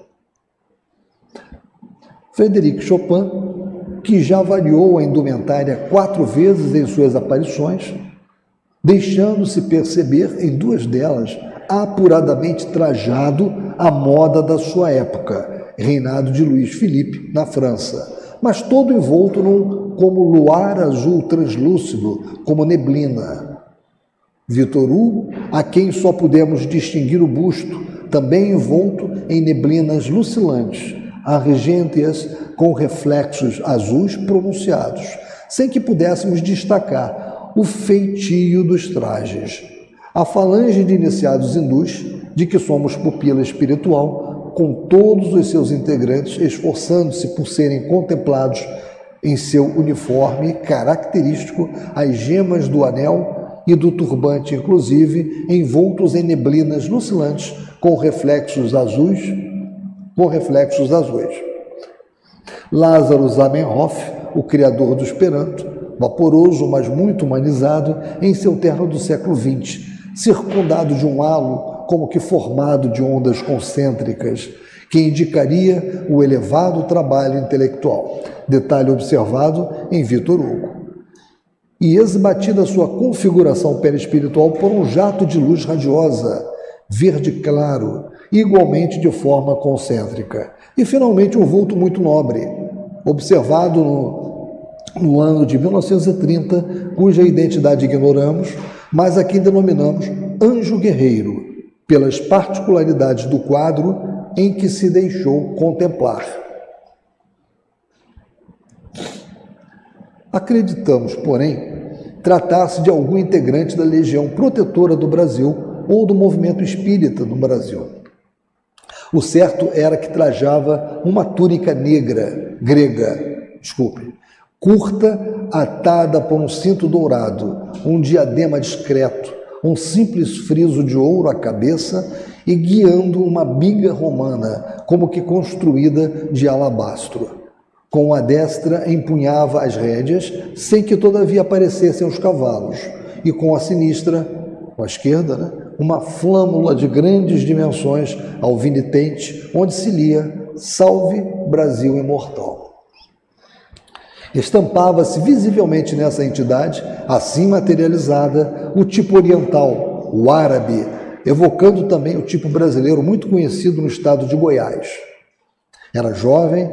Frederic Chopin, que já variou a indumentária quatro vezes em suas aparições, deixando-se perceber em duas delas apuradamente trajado à moda da sua época, reinado de Luís Felipe na França, mas todo envolto num como luar azul translúcido, como neblina. Vitor Hugo, a quem só pudemos distinguir o busto, também envolto em neblinas lucilantes, argênteas com reflexos azuis pronunciados, sem que pudéssemos destacar o feitio dos trajes. A falange de iniciados hindus, de que somos pupila espiritual, com todos os seus integrantes esforçando-se por serem contemplados em seu uniforme característico, as gemas do anel e do turbante, inclusive, envoltos em neblinas lucilantes com reflexos azuis, com reflexos azuis. Lázaro Zamenhof, o criador do Esperanto, vaporoso, mas muito humanizado, em seu terno do século XX, circundado de um halo como que formado de ondas concêntricas, que indicaria o elevado trabalho intelectual, detalhe observado em Vitor Hugo. E esbatida sua configuração perispiritual por um jato de luz radiosa, verde claro, igualmente de forma concêntrica. E finalmente um vulto muito nobre, observado no no ano de 1930, cuja identidade ignoramos, mas a quem denominamos Anjo Guerreiro, pelas particularidades do quadro em que se deixou contemplar. Acreditamos, porém, tratasse de algum integrante da Legião Protetora do Brasil ou do movimento espírita no Brasil. O certo era que trajava uma túnica negra, grega, desculpe, curta, atada por um cinto dourado, um diadema discreto, um simples friso de ouro à cabeça e guiando uma biga romana, como que construída de alabastro. Com a destra empunhava as rédeas, sem que todavia aparecessem os cavalos, e com a sinistra, com a esquerda, né, uma flâmula de grandes dimensões alvinitente, onde se lia Salve Brasil Imortal. Estampava-se visivelmente nessa entidade, assim materializada, o tipo oriental, o árabe, evocando também o tipo brasileiro muito conhecido no estado de Goiás. Era jovem,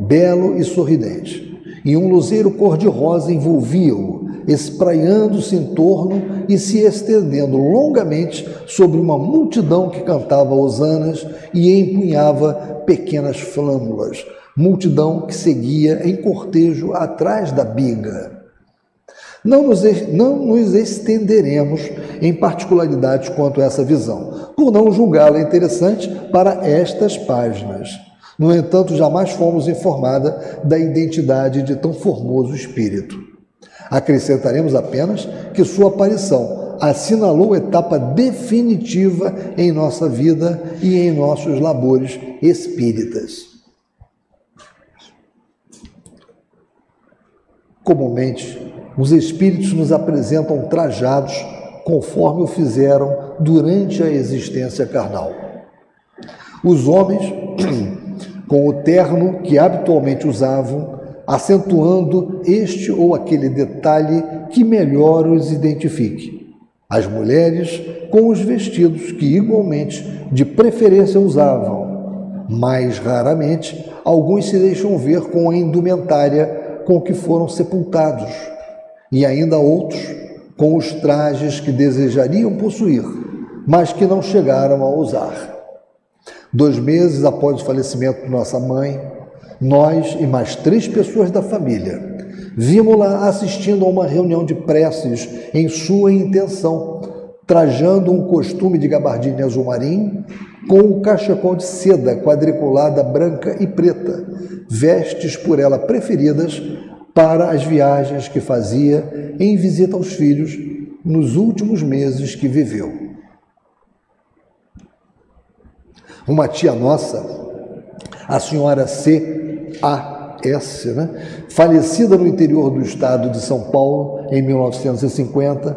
belo e sorridente, e um luzeiro cor-de-rosa envolvia-o, espraiando-se em torno e se estendendo longamente sobre uma multidão que cantava hosanas e empunhava pequenas flâmulas, multidão que seguia em cortejo atrás da biga. Não nos, não nos estenderemos em particularidades quanto a essa visão, por não julgá-la interessante para estas páginas. No entanto, jamais fomos informada da identidade de tão formoso espírito. Acrescentaremos apenas que sua aparição assinalou etapa definitiva em nossa vida e em nossos labores espíritas. Comumente, os espíritos nos apresentam trajados conforme o fizeram durante a existência carnal. Os homens, com o terno que habitualmente usavam, acentuando este ou aquele detalhe que melhor os identifique. As mulheres, com os vestidos que igualmente de preferência usavam. Mais raramente, alguns se deixam ver com a indumentária com que foram sepultados, e ainda outros com os trajes que desejariam possuir, mas que não chegaram a usar. Dois meses após o falecimento de nossa mãe, nós e mais três pessoas da família vimos-la assistindo a uma reunião de preces em sua intenção, trajando um costume de gabardine azul marinho com um cachecol de seda quadriculada branca e preta, vestes por ela preferidas para as viagens que fazia em visita aos filhos nos últimos meses que viveu. Uma tia nossa, a senhora C. A. S., né? falecida no interior do estado de São Paulo em 1950,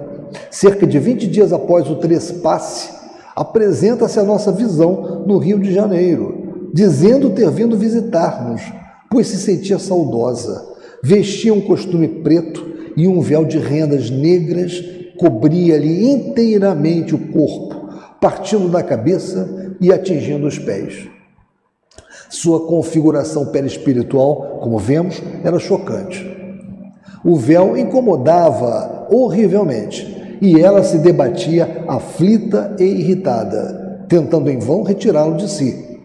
cerca de 20 dias após o trespasse, apresenta-se a nossa visão no Rio de Janeiro, dizendo ter vindo visitar-nos, pois se sentia saudosa. Vestia um costume preto e um véu de rendas negras cobria-lhe inteiramente o corpo, partindo da cabeça e atingindo os pés. Sua configuração perispiritual, como vemos, era chocante. O véu incomodava horrivelmente e ela se debatia aflita e irritada, tentando em vão retirá-lo de si.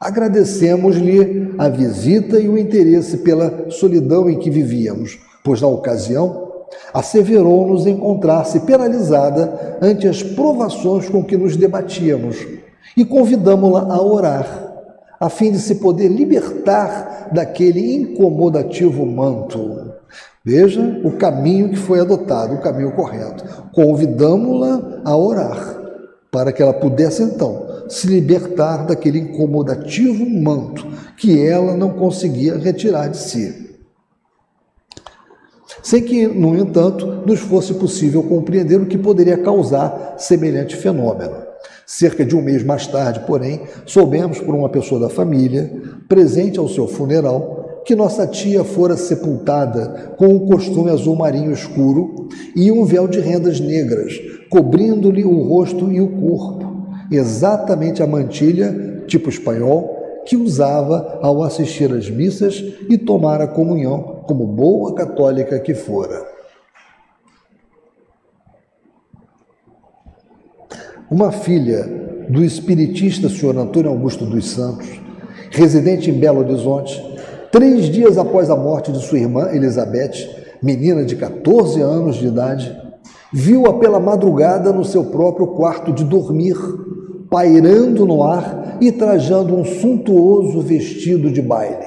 Agradecemos-lhe a visita e o interesse pela solidão em que vivíamos, pois na ocasião asseverou-nos encontrar-se penalizada ante as provações com que nos debatíamos e convidamos-la a orar, a fim de se poder libertar daquele incomodativo manto. Veja o caminho que foi adotado, o caminho correto. Convidamos-la a orar, para que ela pudesse então se libertar daquele incomodativo manto que ela não conseguia retirar de si. Sem que, no entanto, nos fosse possível compreender o que poderia causar semelhante fenômeno. Cerca de um mês mais tarde, porém, soubemos por uma pessoa da família, presente ao seu funeral, que nossa tia fora sepultada com um costume azul marinho escuro e um véu de rendas negras, cobrindo-lhe o rosto e o corpo, exatamente a mantilha, tipo espanhol, que usava ao assistir às missas e tomar a comunhão, como boa católica que fora. Uma filha do espiritista senhor Antônio Augusto dos Santos, residente em Belo Horizonte, três dias após a morte de sua irmã Elizabeth, menina de 14 anos de idade, viu-a pela madrugada no seu próprio quarto de dormir, pairando no ar e trajando um suntuoso vestido de baile,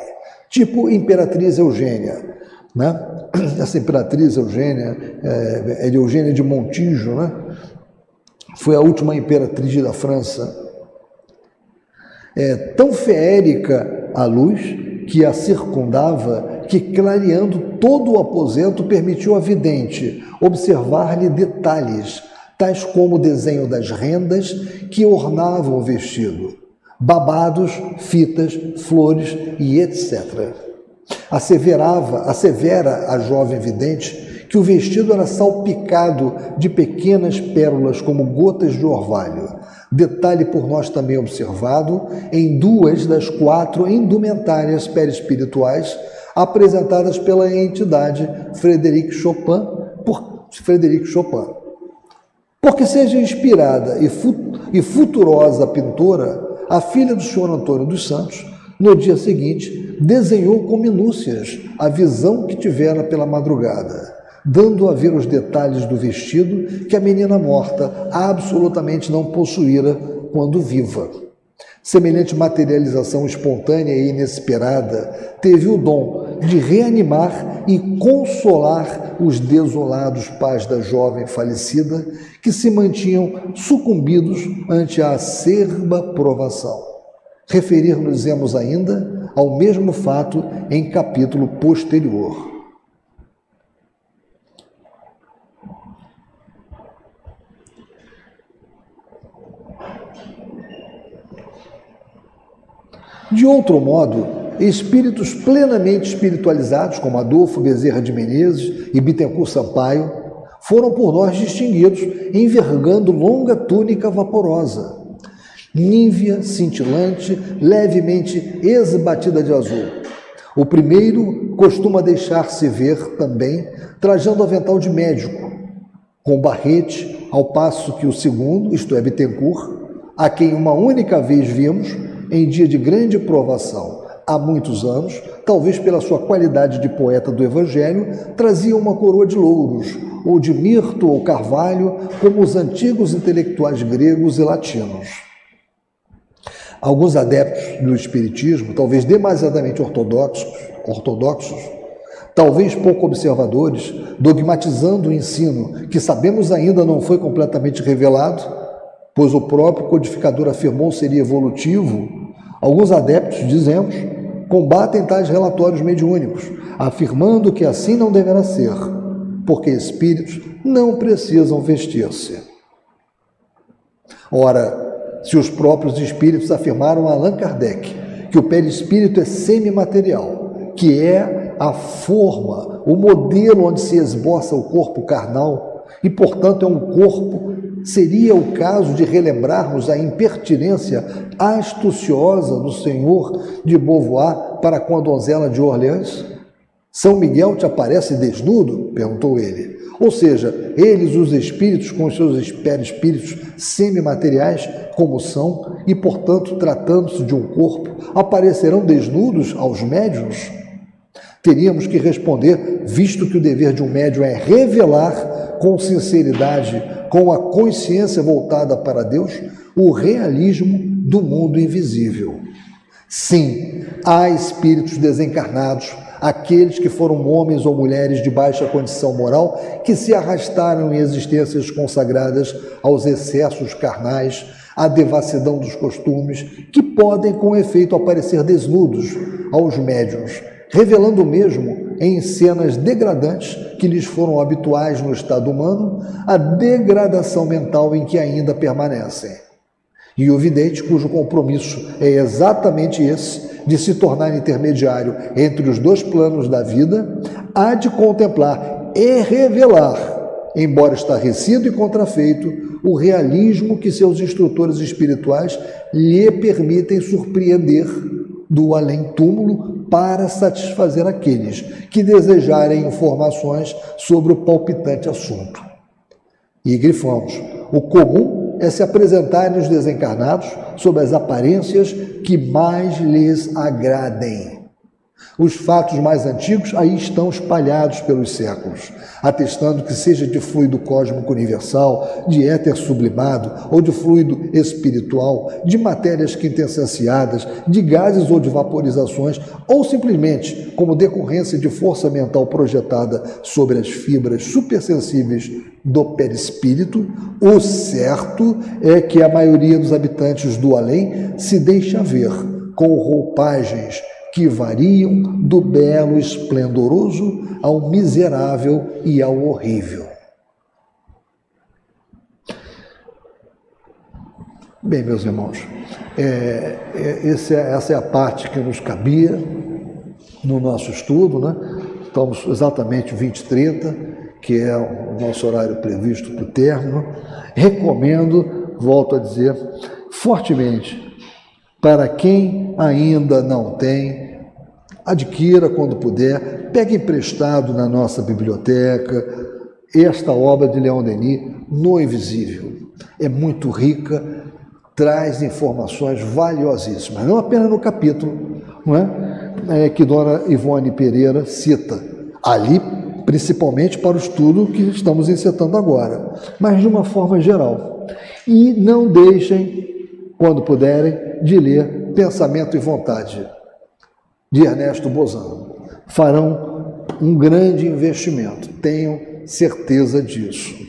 tipo Imperatriz Eugênia. Né? Essa Imperatriz Eugênia é, é de Eugênia de Montijo, né? Foi a última imperatriz da França. É, tão feérica a luz que a circundava que, clareando todo o aposento, permitiu a vidente observar-lhe detalhes, tais como o desenho das rendas que ornavam o vestido, babados, fitas, flores e etc. Asseverava, assevera a jovem vidente que o vestido era salpicado de pequenas pérolas como gotas de orvalho, detalhe por nós também observado em duas das quatro indumentárias perispirituais apresentadas pela entidade Frederic Chopin, por Frederic Chopin. Porque seja inspirada e futurosa pintora, a filha do senhor Antônio dos Santos, no dia seguinte, desenhou com minúcias a visão que tivera pela madrugada dando a ver os detalhes do vestido que a menina morta absolutamente não possuíra quando viva. Semelhante materialização espontânea e inesperada teve o dom de reanimar e consolar os desolados pais da jovem falecida que se mantinham sucumbidos ante a acerba provação. Referir-nos-emos ainda ao mesmo fato em capítulo posterior. De outro modo, espíritos plenamente espiritualizados, como Adolfo Bezerra de Menezes e Bittencourt Sampaio, foram por nós distinguidos, envergando longa túnica vaporosa, nívea, cintilante, levemente esbatida de azul. O primeiro costuma deixar-se ver também trajando avental de médico, com barrete, ao passo que o segundo, isto é, Bittencourt, a quem uma única vez vimos, em dia de grande provação, há muitos anos, talvez pela sua qualidade de poeta do Evangelho, trazia uma coroa de louros, ou de mirto ou carvalho, como os antigos intelectuais gregos e latinos. Alguns adeptos do Espiritismo, talvez demasiadamente ortodoxos, ortodoxos talvez pouco observadores, dogmatizando o ensino que sabemos ainda não foi completamente revelado, pois o próprio codificador afirmou seria evolutivo, alguns adeptos, dizemos, combatem tais relatórios mediúnicos, afirmando que assim não deverá ser, porque espíritos não precisam vestir-se. Ora, se os próprios espíritos afirmaram a Allan Kardec que o perispírito é semimaterial, que é a forma, o modelo onde se esboça o corpo carnal, e, portanto, é um corpo seria o caso de relembrarmos a impertinência astuciosa do senhor de Beauvoir para com a donzela de Orleans? São Miguel te aparece desnudo? perguntou ele. Ou seja, eles, os espíritos, com seus perispíritos semimateriais, como são, e portanto, tratando-se de um corpo, aparecerão desnudos aos médiuns? Teríamos que responder, visto que o dever de um médium é revelar com sinceridade com a consciência voltada para Deus, o realismo do mundo invisível. Sim, há espíritos desencarnados, aqueles que foram homens ou mulheres de baixa condição moral, que se arrastaram em existências consagradas aos excessos carnais, à devassidão dos costumes, que podem, com efeito, aparecer desnudos aos médiuns, revelando mesmo em cenas degradantes que lhes foram habituais no estado humano, a degradação mental em que ainda permanecem. E o vidente, cujo compromisso é exatamente esse, de se tornar intermediário entre os dois planos da vida, há de contemplar e revelar, embora estarrecido e contrafeito, o realismo que seus instrutores espirituais lhe permitem surpreender do além-túmulo para satisfazer aqueles que desejarem informações sobre o palpitante assunto. E grifamos: o comum é se apresentarem os desencarnados sob as aparências que mais lhes agradem. Os fatos mais antigos aí estão espalhados pelos séculos, atestando que seja de fluido cósmico universal, de éter sublimado ou de fluido espiritual, de matérias quintessenciadas, de gases ou de vaporizações, ou simplesmente como decorrência de força mental projetada sobre as fibras supersensíveis do perispírito, o certo é que a maioria dos habitantes do além se deixa ver com roupagens que variam do belo esplendoroso ao miserável e ao horrível. Bem, meus irmãos, é, é, essa é a parte que nos cabia no nosso estudo, né? Estamos exatamente 20 e 30, que é o nosso horário previsto para o término. Recomendo, volto a dizer, fortemente, para quem ainda não tem, adquira quando puder, pegue emprestado na nossa biblioteca esta obra de Leão Denis, No Invisível. É muito rica, traz informações valiosíssimas, não apenas no capítulo não é? é que Dona Ivone Pereira cita, ali principalmente para o estudo que estamos incitando agora, mas de uma forma geral. E não deixem, quando puderem, de ler Pensamento e Vontade, de Ernesto Bozano. Farão um grande investimento, tenham certeza disso.